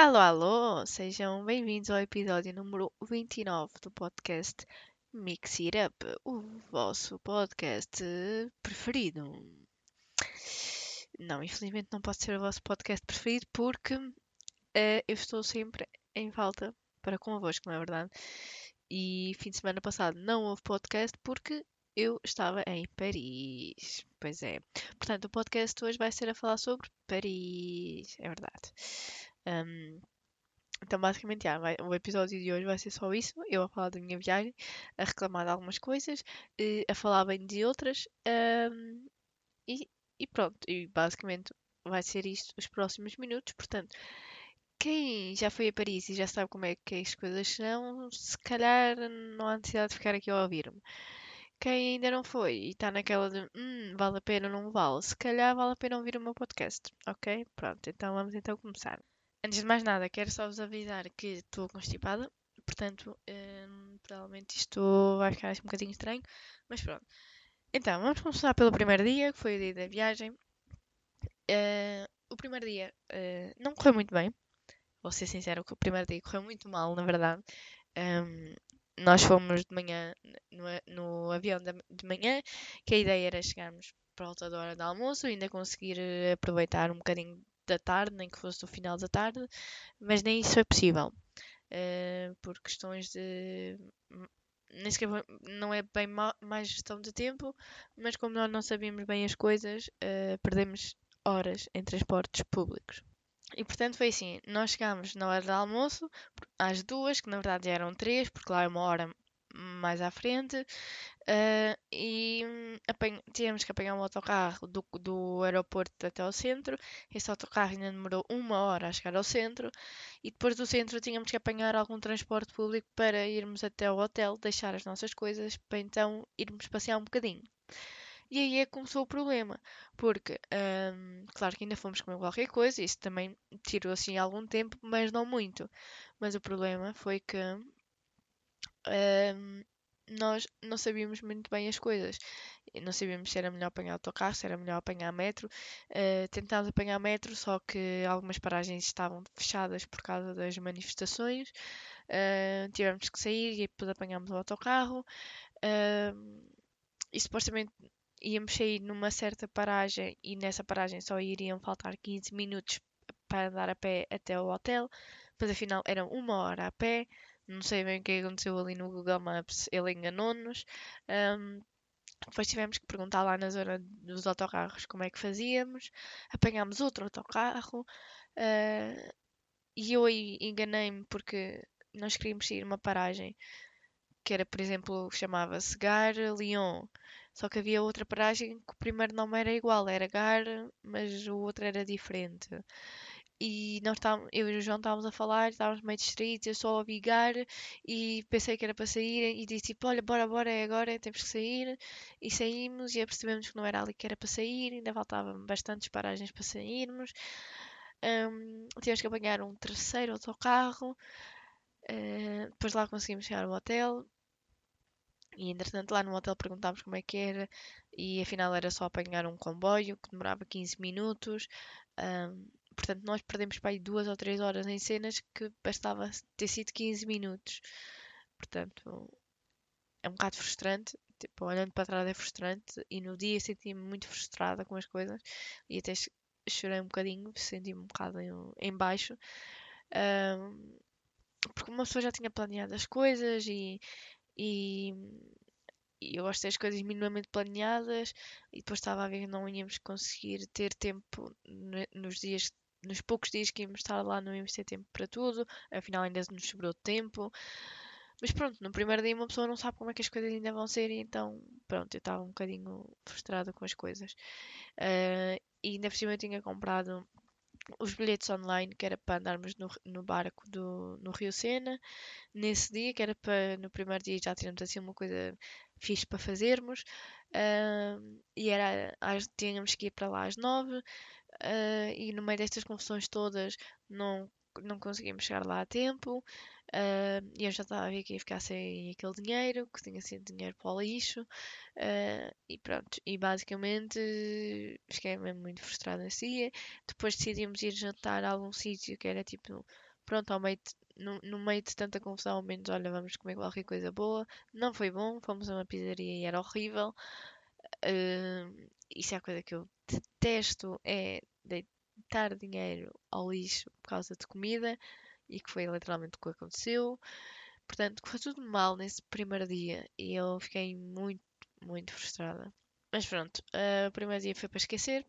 Alô, alô! Sejam bem-vindos ao episódio número 29 do podcast Mix It Up, o vosso podcast preferido. Não, infelizmente não pode ser o vosso podcast preferido porque uh, eu estou sempre em falta para convosco, não é verdade? E fim de semana passado não houve podcast porque eu estava em Paris. Pois é. Portanto, o podcast hoje vai ser a falar sobre Paris. É verdade. Um, então, basicamente, já, vai, o episódio de hoje vai ser só isso. Eu a falar da minha viagem, a reclamar de algumas coisas, eh, a falar bem de outras. Um, e, e, pronto, e basicamente vai ser isto os próximos minutos. Portanto, quem já foi a Paris e já sabe como é que as coisas são, se calhar não há necessidade de ficar aqui a ouvir-me. Quem ainda não foi e está naquela de hum, vale a pena ou não vale, se calhar vale a pena ouvir o meu podcast, ok? Pronto, então vamos então começar. Antes de mais nada, quero só vos avisar que estou constipada, portanto, hum, provavelmente isto vai ficar assim um bocadinho estranho, mas pronto. Então, vamos começar pelo primeiro dia, que foi o dia da viagem. Uh, o primeiro dia uh, não correu muito bem, vou ser sincero, o primeiro dia correu muito mal, na verdade. Um, nós fomos de manhã no, no avião de manhã, que a ideia era chegarmos por volta da hora do almoço, ainda conseguir eh, aproveitar um bocadinho da tarde, nem que fosse o final da tarde, mas nem isso foi possível. Uh, por questões de. Nem sequer, não é bem mais gestão de tempo, mas como nós não sabíamos bem as coisas, uh, perdemos horas em transportes públicos. E portanto foi assim: nós chegámos na hora do almoço, às duas, que na verdade eram três, porque lá é uma hora mais à frente, uh, e hum, tínhamos que apanhar um autocarro do, do aeroporto até ao centro. Esse autocarro ainda demorou uma hora a chegar ao centro, e depois do centro tínhamos que apanhar algum transporte público para irmos até o hotel, deixar as nossas coisas, para então irmos passear um bocadinho. E aí é que começou o problema, porque, hum, claro que ainda fomos comer qualquer coisa, isso também tirou assim algum tempo, mas não muito. Mas o problema foi que hum, nós não sabíamos muito bem as coisas. Não sabíamos se era melhor apanhar autocarro, se era melhor apanhar metro. Uh, tentámos apanhar metro, só que algumas paragens estavam fechadas por causa das manifestações. Uh, tivemos que sair e depois apanhámos o autocarro. Uh, e supostamente íamos sair numa certa paragem e nessa paragem só iriam faltar 15 minutos para andar a pé até o hotel, mas afinal eram uma hora a pé. Não sei bem o que aconteceu ali no Google Maps, ele enganou-nos. Um, depois tivemos que perguntar lá na zona dos autocarros como é que fazíamos. Apanhámos outro autocarro. Uh, e eu aí enganei-me porque nós queríamos sair uma paragem que era, por exemplo, chamava-se Gare Lyon. Só que havia outra paragem que o primeiro nome era igual, era Gar, mas o outro era diferente. E nós estávamos, eu e o João estávamos a falar, estávamos meio distraídos, eu só ouvi Gar e pensei que era para sair e disse tipo, olha, bora, bora, é agora, temos que sair. E saímos e percebemos que não era ali que era para sair, ainda faltavam bastantes paragens para sairmos. Um, tivemos que apanhar um terceiro autocarro. Uh, depois lá conseguimos chegar ao hotel. E entretanto lá no hotel perguntámos como é que era e afinal era só apanhar um comboio que demorava 15 minutos. Um, portanto, nós perdemos para aí duas ou três horas em cenas que bastava ter sido 15 minutos. Portanto, é um bocado frustrante. Tipo, olhando para trás é frustrante e no dia senti-me muito frustrada com as coisas e até chorei um bocadinho, senti-me um bocado em, em baixo. Um, porque uma pessoa já tinha planeado as coisas e e, e eu gosto das coisas minimamente planeadas e depois estava a ver que não íamos conseguir ter tempo nos dias nos poucos dias que íamos estar lá não íamos ter tempo para tudo, afinal ainda nos sobrou tempo. Mas pronto, no primeiro dia uma pessoa não sabe como é que as coisas ainda vão ser, e então pronto, eu estava um bocadinho frustrada com as coisas. Uh, e ainda por cima eu tinha comprado os bilhetes online, que era para andarmos no, no barco do, no Rio Sena, nesse dia, que era para no primeiro dia já termos assim uma coisa fixe para fazermos, uh, e era, tínhamos que ir para lá às nove, uh, e no meio destas confusões todas não, não conseguimos chegar lá a tempo, Uh, e eu já estava a ver que ia ficar sem aquele dinheiro, que tinha sido dinheiro para o lixo. Uh, e pronto, e basicamente fiquei mesmo muito frustrada dia. Depois decidimos ir jantar a algum sítio que era tipo pronto, ao meio de- no, no meio de tanta confusão, ao menos, olha, vamos comer qualquer coisa boa. Não foi bom, fomos a uma pizzaria e era horrível. Uh, isso é a coisa que eu detesto, é deitar dinheiro ao lixo por causa de comida e que foi literalmente o que aconteceu. Portanto, foi tudo mal nesse primeiro dia e eu fiquei muito, muito frustrada. Mas pronto, uh, o primeiro dia foi para esquecer.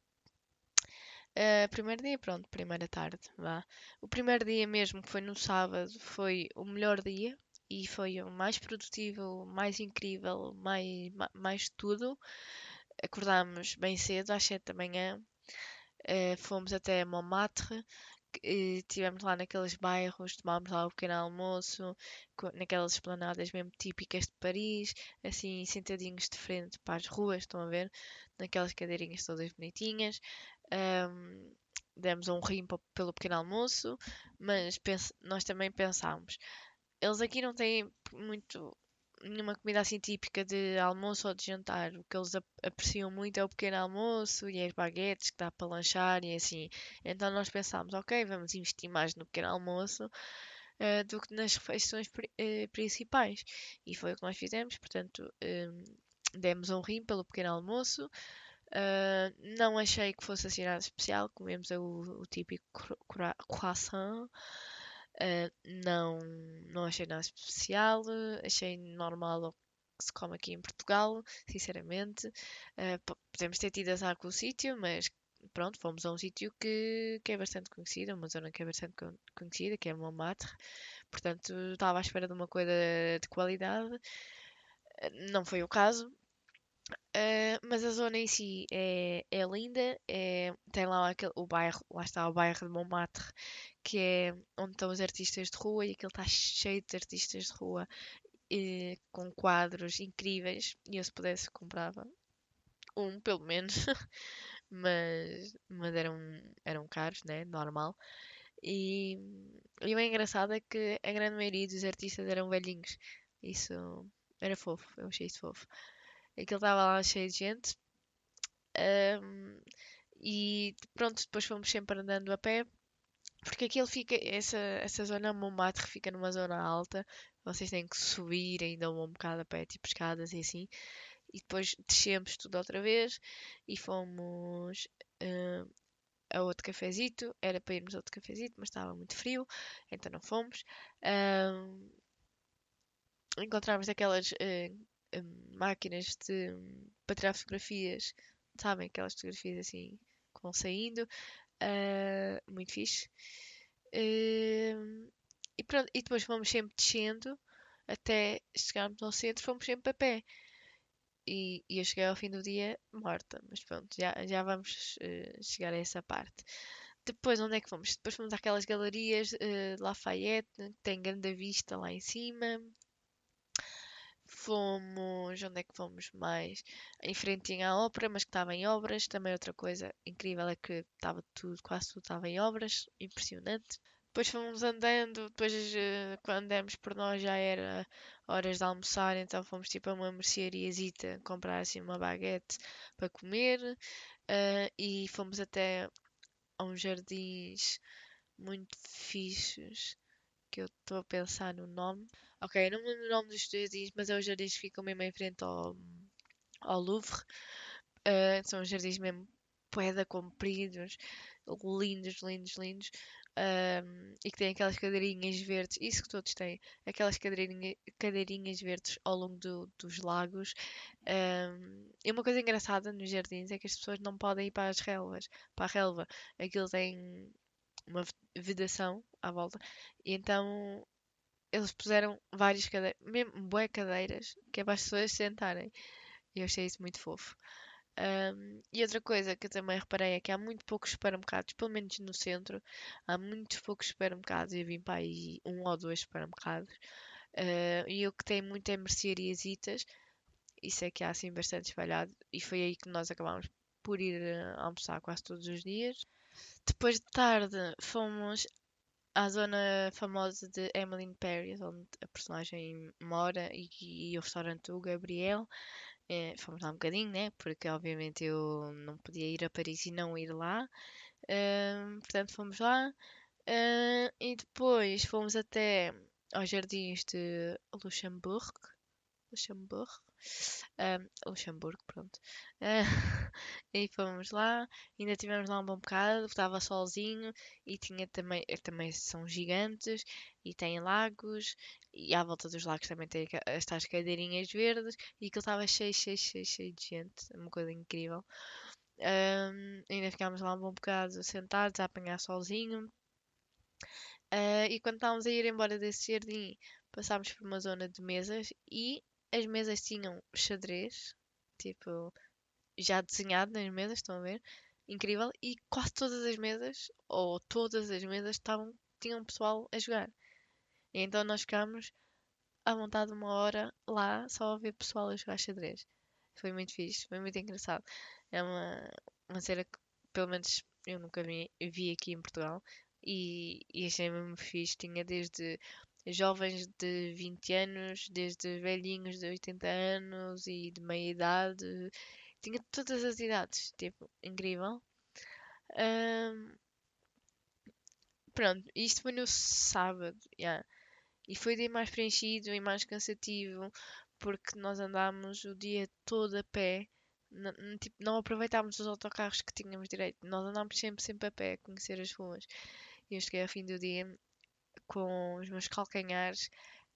Uh, primeiro dia, pronto, primeira tarde, vá. O primeiro dia mesmo, que foi no sábado, foi o melhor dia e foi o mais produtivo, mais incrível, mais, mais tudo. Acordámos bem cedo, às 7 da manhã, uh, fomos até Montmartre, estivemos lá naqueles bairros, tomámos lá o pequeno almoço, naquelas esplanadas mesmo típicas de Paris, assim sentadinhos de frente para as ruas, estão a ver? Naquelas cadeirinhas todas bonitinhas. Um, demos um rim pelo pequeno almoço, mas nós também pensámos, eles aqui não têm muito nenhuma comida assim típica de almoço ou de jantar. O que eles apreciam muito é o pequeno almoço e as baguetes que dá para lanchar e assim. Então nós pensámos, ok, vamos investir mais no pequeno almoço uh, do que nas refeições uh, principais. E foi o que nós fizemos, portanto, um, demos um rim pelo pequeno almoço. Uh, não achei que fosse assim nada especial, comemos o, o típico croissant. Uh, não, não achei nada especial, achei normal o que se come aqui em Portugal, sinceramente. Uh, podemos ter tido azar com o sítio, mas pronto, fomos a um sítio que, que é bastante conhecido, uma zona que é bastante conhecida, que é Montmartre. Portanto, estava à espera de uma coisa de qualidade. Uh, não foi o caso. Uh, mas a zona em si é, é linda, é, tem lá aquele, o bairro, lá está o bairro de Montmartre, que é onde estão os artistas de rua e aquilo está cheio de artistas de rua e, com quadros incríveis e eu se pudesse comprava um pelo menos mas, mas eram, eram caros, né? Normal. E, e o engraçado é que a grande maioria dos artistas eram velhinhos. Isso era fofo, eu achei isso fofo. Aquilo estava lá cheio de gente. Um, e pronto, depois fomos sempre andando a pé porque aquilo fica, essa, essa zona Montmartre fica numa zona alta, vocês têm que subir ainda um bocado a pé, tipo escadas e assim, e depois descemos tudo outra vez e fomos uh, a outro cafezito, era para irmos a outro cafezito, mas estava muito frio, então não fomos. Uh, encontramos aquelas uh, máquinas de, para tirar fotografias, sabem, aquelas fotografias assim que vão saindo. Uh, muito fixe. Uh, e, pronto, e depois fomos sempre descendo até chegarmos ao centro, fomos sempre a pé. E, e eu cheguei ao fim do dia morta, mas pronto, já, já vamos uh, chegar a essa parte. Depois, onde é que fomos? Depois fomos àquelas galerias uh, Lafayette, que tem grande vista lá em cima. Fomos. Onde é que fomos mais? Em frente à ópera, mas que estava em obras. Também outra coisa incrível é que estava tudo, quase tudo estava em obras. Impressionante. Depois fomos andando, depois eh, quando demos por nós já era horas de almoçar, então fomos tipo a uma merceariazita comprar assim uma baguete para comer uh, e fomos até a uns jardins muito fixos que eu estou a pensar no nome. Ok, não me lembro o nome dos jardins, mas é os jardins que ficam mesmo em frente ao, ao Louvre. Uh, são jardins mesmo poeda compridos, lindos, lindos, lindos. Um, e que têm aquelas cadeirinhas verdes, isso que todos têm, aquelas cadeirinha, cadeirinhas verdes ao longo do, dos lagos. Um, e uma coisa engraçada nos jardins é que as pessoas não podem ir para as relvas, para a relva. Aquilo tem uma vedação à volta, e então eles puseram várias cadeiras, mesmo bué cadeiras, que é para as pessoas sentarem. E eu achei isso muito fofo. Um, e outra coisa que eu também reparei é que há muito poucos supermercados, pelo menos no centro, há muito poucos supermercados. Eu vim para aí um ou dois supermercados. Uh, e o que tem muito é merceariasitas. Isso é que há assim bastante espalhado. E foi aí que nós acabámos por ir uh, almoçar quase todos os dias. Depois de tarde fomos à zona famosa de Emily in Paris, onde a personagem mora, e, e o restaurante do Gabriel. É, fomos lá um bocadinho, né? Porque obviamente eu não podia ir a Paris e não ir lá. portanto, fomos lá. Ah, e depois fomos até aos jardins de Luxemburgo. Luxemburgo. Ah, Luxemburgo, pronto. Ah, e fomos lá, ainda tivemos lá um bom bocado, estava solzinho e tinha também, eh, também são gigantes e têm lagos e à volta dos lagos também tem estas cadeirinhas verdes e aquilo estava cheio, cheio, cheio, cheio de gente, uma coisa incrível. Ahm, ainda ficámos lá um bom bocado sentados a apanhar solzinho. Ah, e quando estávamos a ir embora desse jardim, passámos por uma zona de mesas e as mesas tinham xadrez, tipo, já desenhado nas mesas, estão a ver? Incrível. E quase todas as mesas, ou todas as mesas, estavam, tinham pessoal a jogar. E então nós ficámos à vontade uma hora lá só a ver pessoal a jogar xadrez. Foi muito fixe, foi muito engraçado. É uma, uma cena que, pelo menos, eu nunca vi, vi aqui em Portugal e, e achei mesmo fixe. Tinha desde jovens de 20 anos, desde velhinhos de 80 anos e de meia idade. Tinha todas as idades, tipo, incrível. Ahm, pronto, isto foi no sábado, yeah. E foi o dia mais preenchido e mais cansativo porque nós andámos o dia todo a pé. N- n- tipo, não aproveitámos os autocarros que tínhamos direito. Nós andámos sempre, sempre a pé a conhecer as ruas. E eu cheguei ao fim do dia com os meus calcanhares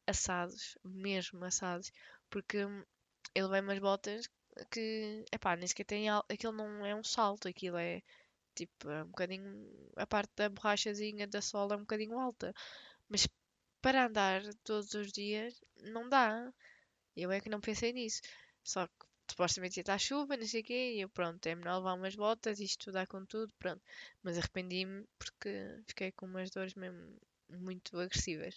assados, mesmo assados, porque eu levei umas botas que, epá, nem sequer tem, aquilo não é um salto, aquilo é tipo, é um bocadinho, a parte da borrachazinha da sola é um bocadinho alta, mas para andar todos os dias não dá. Eu é que não pensei nisso. Só que supostamente ia estar chuva, não sei o quê, e eu pronto, é melhor levar umas botas, isto dá com tudo, pronto. Mas arrependi-me porque fiquei com umas dores mesmo muito agressivas.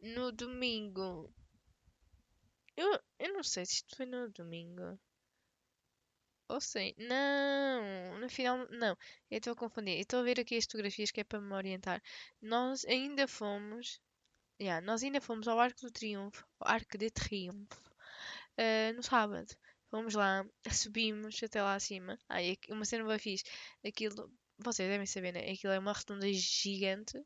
No domingo, eu, eu não sei se isto foi no domingo. Ou sei, não, no final, não, eu estou a confundir. Estou a ver aqui as fotografias que é para me orientar. Nós ainda fomos, yeah, nós ainda fomos ao Arco do Triunfo, ao Arco de Triunfo, eh, no sábado. Fomos lá, subimos até lá acima. Ai, aqui- uma cena bem fixe. Aquilo, vocês devem saber, né? Aquilo é uma rotunda gigante.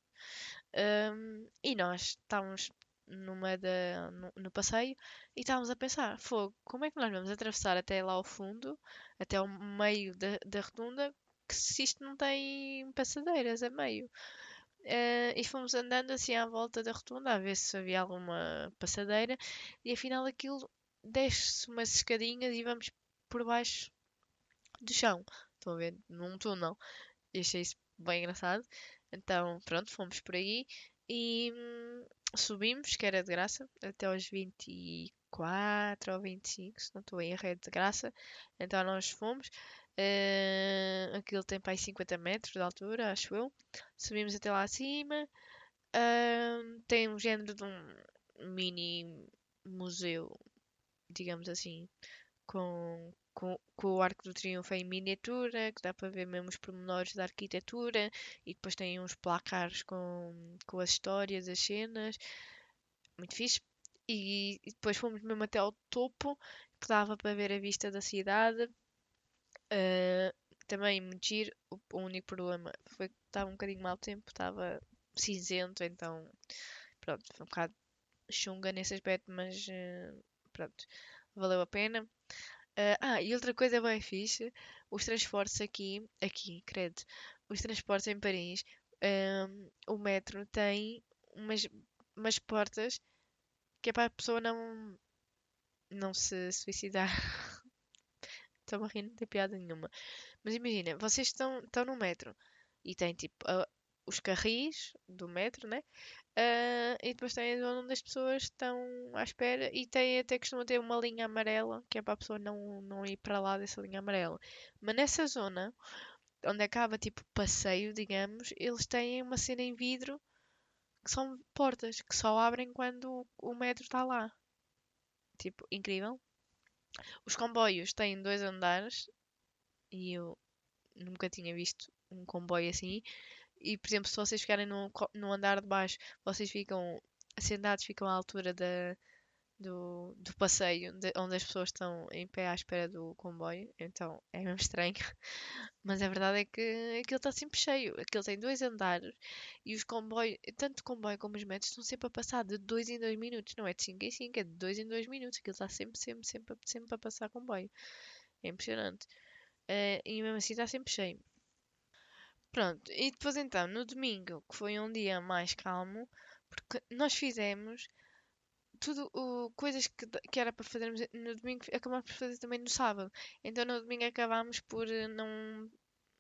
Ahm, e nós estávamos numa da, no, no passeio e estávamos a pensar, fogo, como é que nós vamos atravessar até lá ao fundo, até ao meio da, da rotunda, que se isto não tem passadeiras a meio? Eh, e fomos andando assim à volta da rotunda a ver se havia alguma passadeira e afinal aquilo desce umas escadinhas e vamos por baixo do chão. Estão a ver? Num túnel. E achei isso bem engraçado. Então, pronto, fomos por aí e hum, subimos, que era de graça, até aos 24 ou 25, se não estou em erro, é de graça. Então nós fomos. eh, aquilo tem para aí 50 metros de altura, acho eu. Subimos até lá acima. Ahm, tem um género de um mini museu, digamos assim, com, com, com o Arco do Triunfo em miniatura, que dá para ver mesmo os pormenores da arquitetura, e depois tem uns placares com, com as histórias, as cenas, muito fixe. E, e depois fomos mesmo até ao topo, que dava para ver a vista da cidade. Ah, também muito giro. O, o único problema foi que estava um bocadinho mau tempo, estava cinzento, então pronto, foi um bocado chunga nesse aspecto, mas eh, pronto, valeu a pena. Ah, ah, e outra coisa bem fixe, os transportes aqui, aqui, credo, os transportes em Paris, ahm, o metro tem umas, umas portas que é para a pessoa não, não se suicidar. Estou a rir, não tem piada nenhuma. Mas imagina, vocês estão, estão no metro e tem tipo a- os carris do metro, né? Ah, e depois tem a zona onde as pessoas estão à espera e tem até costuma ter uma linha amarela, que é para a pessoa não, não ir para lá dessa linha amarela. Mas nessa zona, onde acaba tipo passeio, digamos, eles têm uma cena em vidro que são portas que só abrem quando o metro está lá. Tipo, incrível. Os comboios têm dois andares e eu nunca tinha visto um comboio assim. E, por exemplo, se vocês ficarem no, no andar de baixo, vocês ficam sentados, ficam à altura da, do, do passeio, de- onde as pessoas estão em pé à espera do comboio, então é mesmo estranho. Mas a verdade é que aquilo está sempre cheio. Aquilo tem dois andares e os comboios, tanto o comboio como os metros, estão sempre a passar de dois em dois minutos. Não é de 5 em 5, é de dois em dois minutos. Aquilo está sempre, sempre, sempre, sempre a passar comboio. É impressionante. Eh, e mesmo assim está sempre cheio. Pronto, e depois então, no domingo, que foi um dia mais calmo, porque nós fizemos tudo o, coisas que, que era para fazermos no domingo, acabámos por fazer também no sábado. Então no domingo acabámos por eh, não,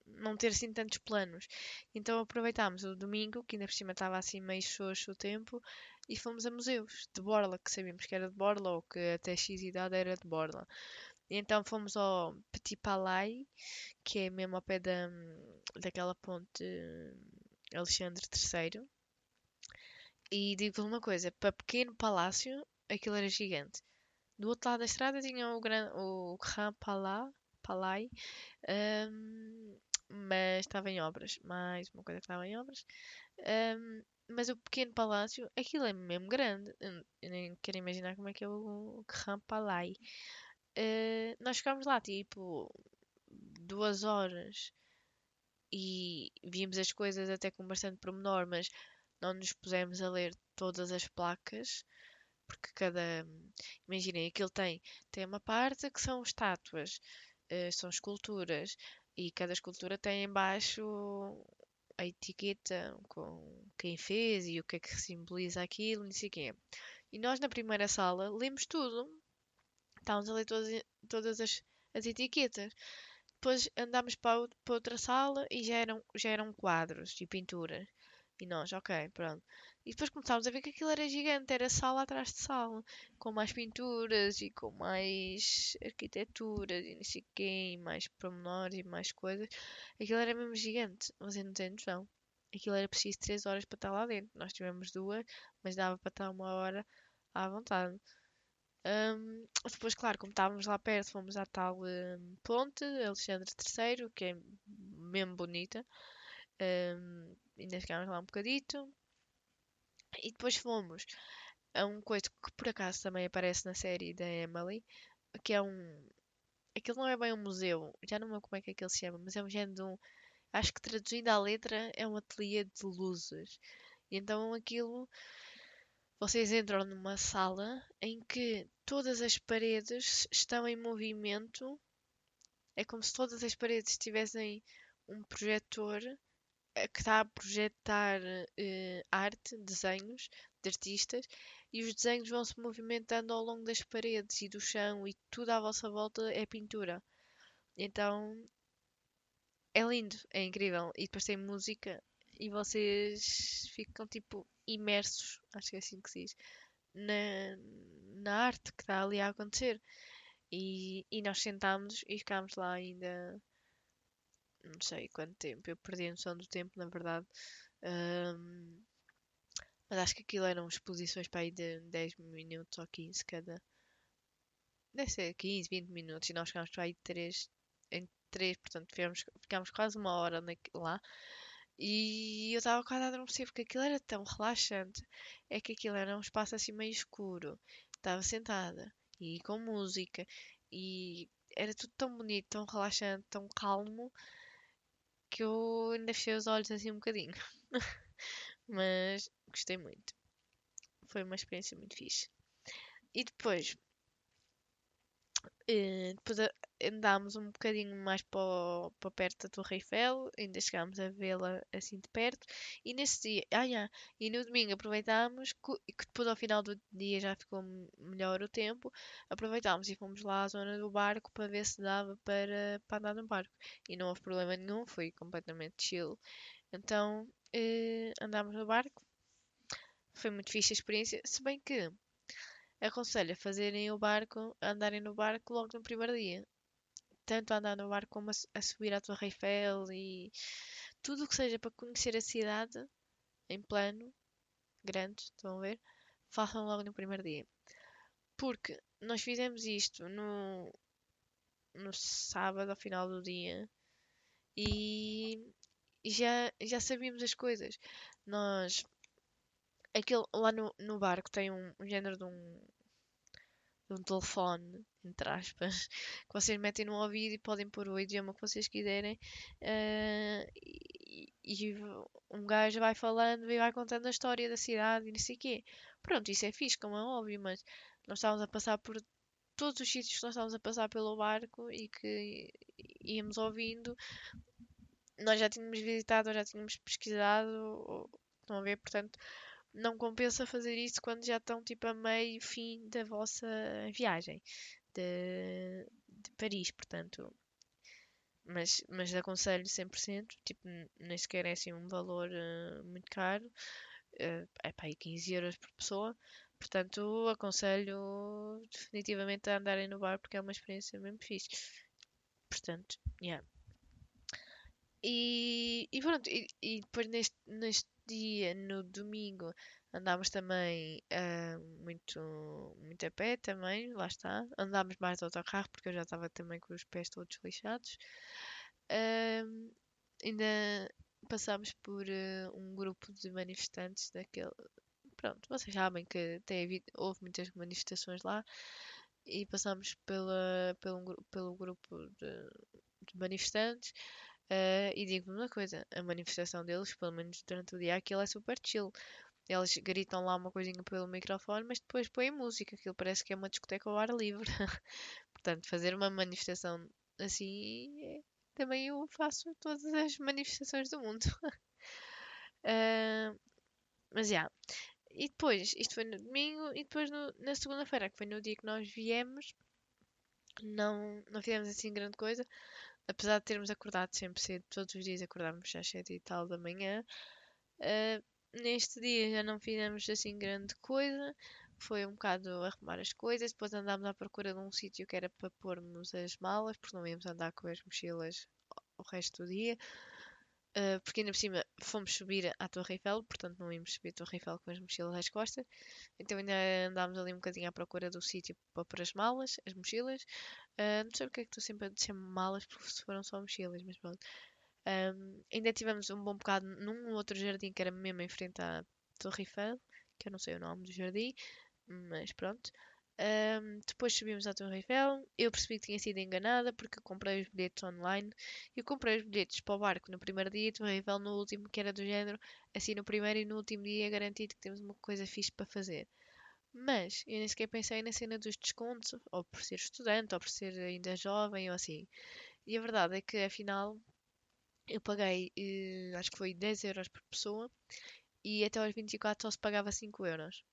não ter assim tantos planos. Então aproveitámos o domingo, que ainda por cima estava assim meio xoxo o tempo, e fomos a museus de Borla, que sabíamos que era de Borla, ou que até X idade era de Borla. Então fomos ao Petit Palais, que é mesmo ao pé da, daquela ponte eh, Alexandre III. E digo-vos uma coisa, para pequeno palácio, aquilo era gigante. Do outro lado da estrada tinha o, gran, o Grand Palais, Palais hum, mas estava em obras. Mais uma coisa que estava em obras. Hum, mas o pequeno palácio, aquilo é mesmo grande. Eu nem quero imaginar como é que é o Grand Palais. Eh, nós ficámos lá tipo duas horas e vimos as coisas até com bastante pormenor, mas não nos pusemos a ler todas as placas, porque cada. Imaginem, aquilo tem, tem uma parte que são estátuas, eh, são esculturas, e cada escultura tem embaixo a etiqueta com quem fez e o que é que simboliza aquilo, não sei o quê. E nós na primeira sala lemos tudo. Estávamos a ler todas, todas as, as etiquetas. Depois andámos para, para outra sala e já eram, já eram quadros e pinturas. E nós, ok, pronto. E depois começámos a ver que aquilo era gigante, era sala atrás de sala, com mais pinturas e com mais arquiteturas e não sei quê, e mais pormenores e mais coisas. Aquilo era mesmo gigante, você não tem noção. Aquilo era preciso 3 horas para estar lá dentro. Nós tivemos duas, mas dava para estar uma hora à vontade. Hum, depois, claro, como estávamos lá perto, fomos à tal hum, ponte, Alexandre III, que é mesmo bonita. Hum, ainda ficámos lá um bocadito. E depois fomos a um coisa que por acaso também aparece na série da Emily, que é um. Aquilo não é bem um museu, já não me lembro como é que aquilo se chama, mas é um género de um. Acho que traduzindo à letra é um ateliê de luzes. E então aquilo. Vocês entram numa sala em que todas as paredes estão em movimento. É como se todas as paredes tivessem um projetor eh, que está a projetar eh, arte, desenhos de artistas, e os desenhos vão se movimentando ao longo das paredes e do chão, e tudo à vossa volta é pintura. Então é lindo, é incrível. E depois tem música e vocês ficam tipo imersos, acho que é assim que se diz, na, na arte que está ali a acontecer. E, e nós sentámos e ficámos lá ainda não sei quanto tempo, eu perdi a noção do tempo, na verdade. Ahm, mas acho que aquilo eram exposições para aí de 10 minutos ou 15 cada. Deve ser 15, 20 minutos e nós ficámos para aí 3, em 3, portanto ficámos, quase uma hora naque- lá. E eu estava quase a adormecer porque aquilo era tão relaxante. É que aquilo era um espaço assim meio escuro. Estava sentada e com música e era tudo tão bonito, tão relaxante, tão calmo que eu ainda fechei os olhos assim um bocadinho. Mas gostei muito. Foi uma experiência muito fixe. E depois, eh, depois a- andámos um bocadinho mais para, para perto da Torre Eiffel, ainda chegámos a vê-la assim de perto. E nesse dia, ah, já, e no domingo aproveitámos, co- que depois ao final do dia já ficou melhor o tempo, aproveitámos e fomos lá à zona do barco para ver se dava para, para andar no barco. E não houve problema nenhum, foi completamente chill. Então, eh, andámos no barco, foi muito fixe a experiência, se bem que aconselho a fazerem o barco, a andarem no barco logo no primeiro dia. Tanto a andar no barco como a, a subir à Torre Eiffel e tudo o que seja para conhecer a cidade em plano, grande, estão a ver? Façam logo no primeiro dia. Porque nós fizemos isto no, no sábado, ao final do dia, e e já, já sabíamos as coisas. Nós, aquele, lá no, no barco tem um, um género de um, de um telefone, entre aspas, que vocês metem no ouvido e podem pôr o idioma que vocês quiserem. Uh, e, e, um gajo vai falando e vai contando a história da cidade e não sei o quê. Pronto, isso é fixe, como é óbvio, mas nós estávamos a passar por todos os sítios que nós estávamos a passar pelo barco e que íamos ouvindo. Nós já tínhamos visitado, já tínhamos pesquisado, estão a ver, portanto, não compensa fazer isso quando já estão tipo a meio fim da vossa viagem de, de Paris, portanto. Mas, mas aconselho 100%, tipo, nem sequer é assim um valor uh, muito caro, uh, é para aí 15 euros por pessoa, portanto aconselho definitivamente a andarem no bar porque é uma experiência mesmo fixe. Portanto, yeah. E, e pronto, e, e depois neste, neste dia, no domingo, andámos também uh, muito, muito a pé também, lá está. Andámos mais de autocarro porque eu já estava também com os pés todos lixados. Uh, ainda passámos por uh, um grupo de manifestantes daquele. Pronto, vocês sabem que tem havido, houve muitas manifestações lá e passámos pela, pelo, pelo grupo de, de manifestantes. Uh, e digo-me uma coisa: a manifestação deles, pelo menos durante o dia, aquilo é super chill. Eles gritam lá uma coisinha pelo microfone, mas depois põem música. Aquilo parece que é uma discoteca ao ar livre. Portanto, fazer uma manifestação assim é... também eu faço todas as manifestações do mundo. uh, mas já. Yeah. E depois, isto foi no domingo, e depois no, na segunda-feira, que foi no dia que nós viemos, não, não fizemos assim grande coisa apesar de termos acordado sempre cedo, todos os dias acordámos às 7 e tal da manhã, uh, neste dia já não fizemos assim grande coisa. Foi um bocado arrumar as coisas, depois andámos à procura de um sítio que era para pormos as malas, porque não íamos andar com as mochilas o resto do dia. Uh, porque ainda por cima fomos subir à Torre Eiffel, portanto não íamos subir a Torre Eiffel com as mochilas às costas. Então ainda andámos ali um bocadinho à procura do sítio para pôr as malas, as mochilas. Uh, não sei porque é que estou sempre a dizer malas, porque foram só mochilas, mas pronto. Um, ainda tivemos um bom bocado num outro jardim que era mesmo em frente à Torre Eiffel, que eu não sei o nome do jardim, mas pronto. Um, depois subimos à Torre Eiffel. Eu percebi que tinha sido enganada porque comprei os bilhetes online. Eu comprei os bilhetes para o barco no primeiro dia e Torre Eiffel no último, que era do género. Assim, no primeiro e no último dia garantido que temos uma coisa fixe para fazer. Mas eu nem sequer pensei na cena dos descontos, ou por ser estudante, ou por ser ainda jovem, ou assim. E a verdade é que afinal eu paguei, eh, acho que foi 10 euros por pessoa, e até aos 24 só se pagava 5 euros.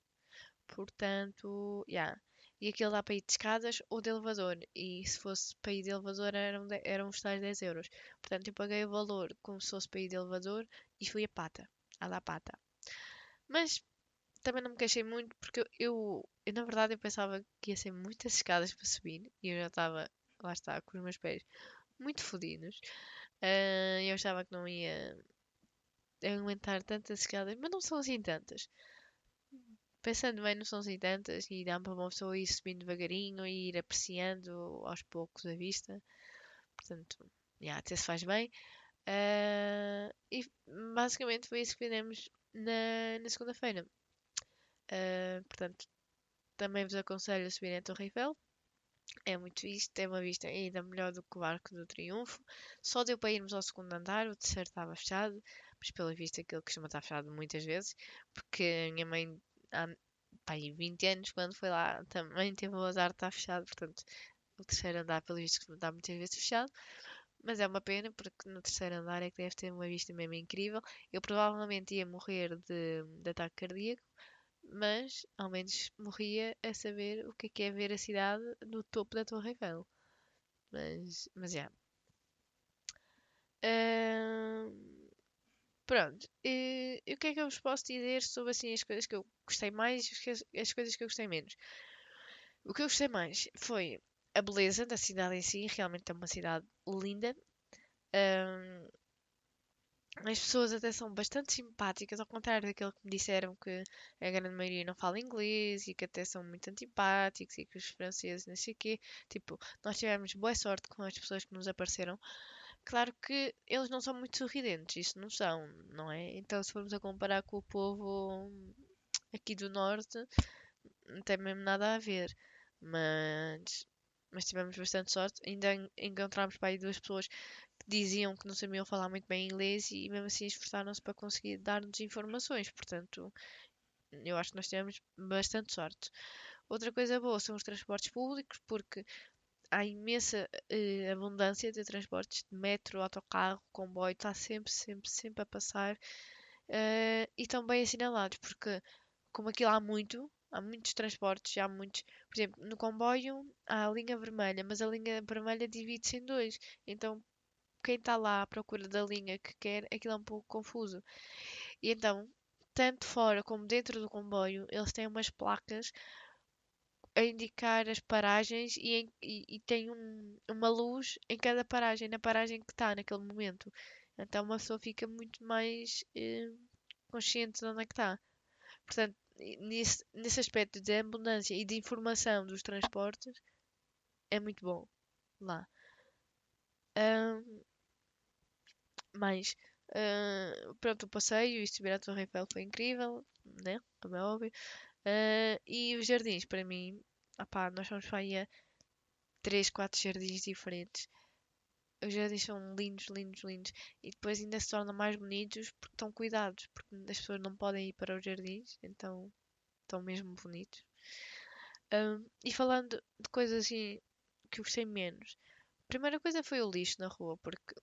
Portanto, já. Yeah. E aquilo dá para ir de escadas ou de elevador. E se fosse para ir de elevador eram, de, eram os tais 10 euros. Portanto, eu paguei o valor como se fosse para ir de elevador e fui a pata. A da pata. Mas também não me queixei muito porque eu, eu, na verdade eu pensava que ia ser muitas escadas para subir e eu já estava, lá está, com os meus pés muito fodidos. Uh, eu achava que não ia aguentar tantas escadas, mas não são assim tantas pensando bem, não são assim tantas e dá para uma pessoa ir subindo devagarinho e ir apreciando aos poucos a vista. Portanto, yeah, até se faz bem. Uh, e basicamente foi isso que fizemos na, na segunda-feira. Uh, portanto, também vos aconselho a subir a Torre Eiffel. É muito isto, tem uma vista ainda melhor do que o Arco do Triunfo. Só deu para irmos ao segundo andar, o terceiro estava fechado, mas pela vista aquilo costuma estar fechado muitas vezes, porque a minha mãe há pá, 20 anos, quando foi lá, também teve o azar de estar fechado, portanto, o terceiro andar, pelo visto, está muitas vezes fechado. Mas é uma pena, porque no terceiro andar é que deve ter uma vista mesmo incrível. Eu provavelmente ia morrer de, de ataque cardíaco, mas ao menos morria a saber o que é, que é ver a cidade no topo da Torre Eiffel. Mas, mas já. Yeah. Uh... Pronto, e, o que é que eu vos posso dizer sobre assim, as coisas que eu gostei mais e as, as coisas que eu gostei menos? O que eu gostei mais foi a beleza da cidade em si, realmente é uma cidade linda. Um, as pessoas até são bastante simpáticas, ao contrário daquilo que me disseram que a grande maioria não fala inglês e que até são muito antipáticos e que os franceses não sei o quê. Tipo, nós tivemos boa sorte com as pessoas que nos apareceram. Claro que eles não são muito sorridentes, isso não são, não é? Então, se formos a comparar com o povo aqui do Norte, não tem mesmo nada a ver. Mas, mas tivemos bastante sorte. Ainda en- encontramos para aí duas pessoas que diziam que não sabiam falar muito bem inglês e mesmo assim esforçaram-se para conseguir dar-nos informações. Portanto, eu acho que nós tivemos bastante sorte. Outra coisa boa são os transportes públicos, porque há imensa eh, abundância de transportes de metro, autocarro, comboio, está sempre, sempre, sempre a passar eh, e estão bem assinalados, porque como aquilo há muito, há muitos transportes, há muitos, por exemplo, no comboio há a linha vermelha, mas a linha vermelha divide-se em dois, então quem está lá à procura da linha que quer, aquilo é um pouco confuso. E então, tanto fora como dentro do comboio, eles têm umas placas a indicar as paragens e, em- e- e tem um- uma luz em cada paragem, na paragem que está naquele momento. Então uma pessoa fica muito mais eh, consciente de onde é que está. Portanto, nesse, nesse aspecto de abundância e de informação dos transportes, é muito bom lá. Ahm, mais, ah, pronto, o passeio e subir à Torre Eiffel foi incrível, né? Como é óbvio. Ah, e os jardins, para mim, opá, nós fomos para aí a 3, 4 jardins diferentes. Os jardins são lindos, lindos, lindos. E depois ainda se tornam mais bonitos porque estão cuidados, porque as pessoas não podem ir para os jardins, então estão mesmo bonitos. Ahm, e falando de coisas assim que eu gostei menos, a primeira coisa foi o lixo na rua, porque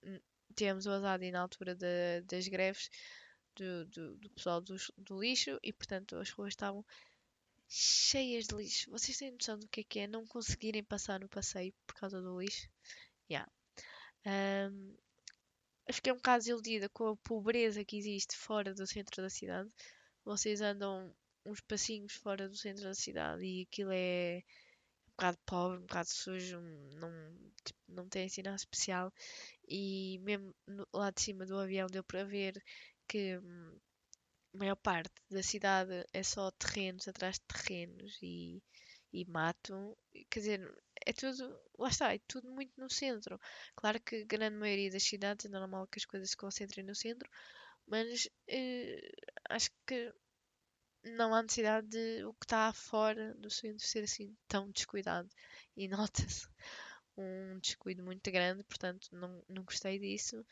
tivemos o azar de na altura da- das greves do, do, do pessoal dos- do, lixo e, portanto, as ruas estavam cheias de lixo. Vocês têm noção do que é que é não conseguirem passar no passeio por causa do lixo? Yeah. Ahm, eu fiquei um bocado desiludida com a pobreza que existe fora do centro da cidade. Vocês andam uns passinhos fora do centro da cidade e aquilo é um bocado pobre, um bocado sujo, não, tipo, não tem assim nada especial. E mesmo no- lá de cima do avião deu para ver que hum, a maior parte da cidade é só terrenos atrás de terrenos e, e mato. Quer dizer, é tudo, lá está, é tudo muito no centro. Claro que a grande maioria das cidades é normal que as coisas se concentrem no centro, mas eh, acho que não há necessidade de o que está fora do centro ser assim tão descuidado. E nota-se um descuido muito grande, portanto não, não gostei disso.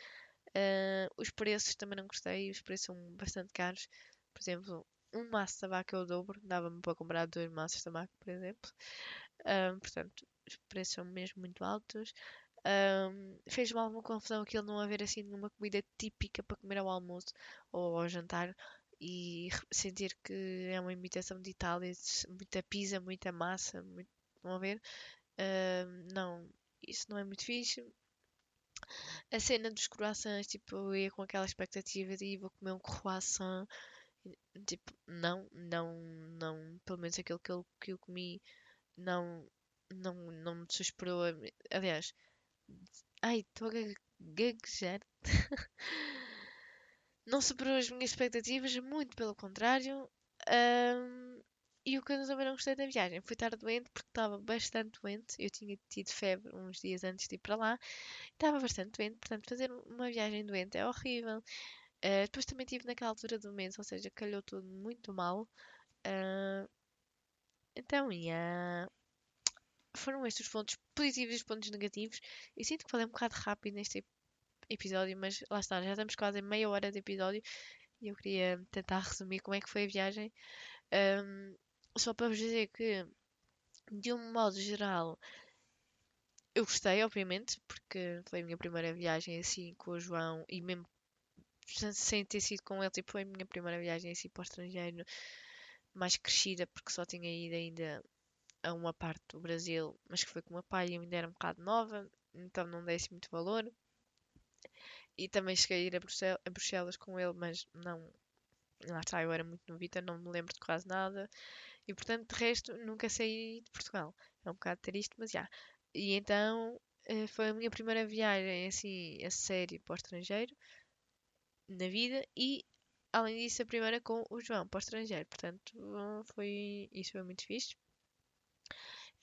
Uh, os preços também não gostei, os preços são bastante caros. Por exemplo, um maço de tabaco é o dobro, dava-me para comprar dois maços de tabaco, por exemplo. Um, portanto, os preços são mesmo muito altos. Um, Fez-me alguma confusão aquilo não haver assim nenhuma comida típica para comer ao almoço ou ao jantar e sentir que é uma imitação de Itália, muita pizza, muita massa, muito, vão ver? Não, isso não é muito fixe. A cena dos croissants, tipo, eu ia com aquela expectativa de vou comer um croissant. Tipo, não, não, não. Pelo menos aquele que eu, que eu comi não, não, não me mi- Aliás, ai, estou a gag- gaguejar. Não superou as minhas expectativas, muito pelo contrário. Ahm, e o que eu também não gostei da viagem foi estar doente, porque estava bastante doente. Eu tinha tido febre uns dias antes de ir para lá. Estava bastante doente, portanto, fazer uma viagem doente é horrível. Uh, depois também estive naquela altura do mês, ou seja, calhou tudo muito mal. Uh, então, yeah. foram estes os pontos positivos e os pontos negativos. Eu sinto que falei um bocado rápido neste ep- episódio, mas lá está, já estamos quase meia hora de episódio e eu queria tentar resumir como é que foi a viagem. Um, só para vos dizer que, de um modo geral, eu gostei, obviamente, porque foi a minha primeira viagem assim com o João e mesmo sem- ter sido com ele, tipo, foi a minha primeira viagem assim para o estrangeiro, mais crescida, porque só tinha ido ainda a uma parte do Brasil, mas que foi com o meu pai e eu ainda era um bocado nova, então não dei assim muito valor. E também cheguei a ir a, Bruxel- a Bruxelas com ele, mas não. Lá está, eu era muito novita, não me lembro de quase nada. E portanto, de resto, nunca saí de Portugal. É um bocado triste, mas já. E então, eh, foi a minha primeira viagem assim, a sério, para o estrangeiro na vida e, além disso, a primeira com o João para o estrangeiro. Portanto, foi, isso foi muito fixe.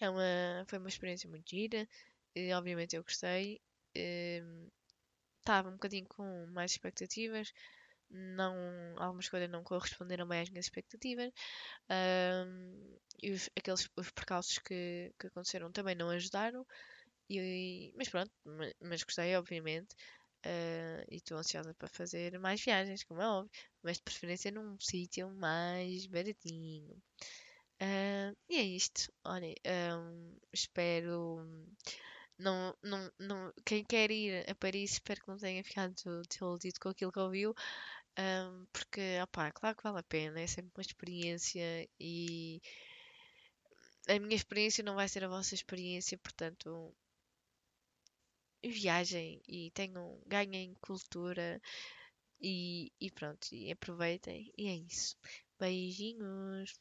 É uma, foi uma experiência muito gira. E, obviamente eu gostei. Estava um bocadinho com mais expectativas. Não, algumas coisas não corresponderam bem às minhas expectativas. Um, e os, aqueles os percalços que, que aconteceram também não ajudaram. E, mas pronto, mas gostei, obviamente. Uh, e estou ansiosa para fazer mais viagens, como é óbvio, mas de preferência num sítio mais baratinho. Uh, e é isto. Olhem, um, espero. Não, não, não, quem quer ir a Paris, espero que não tenha ficado desiludido com aquilo que ouviu, um, porque, opá, claro que vale a pena, é sempre uma experiência e a minha experiência não vai ser a vossa experiência, portanto, viajem e tenham, ganhem cultura e, e pronto, e aproveitem. E é isso. Beijinhos.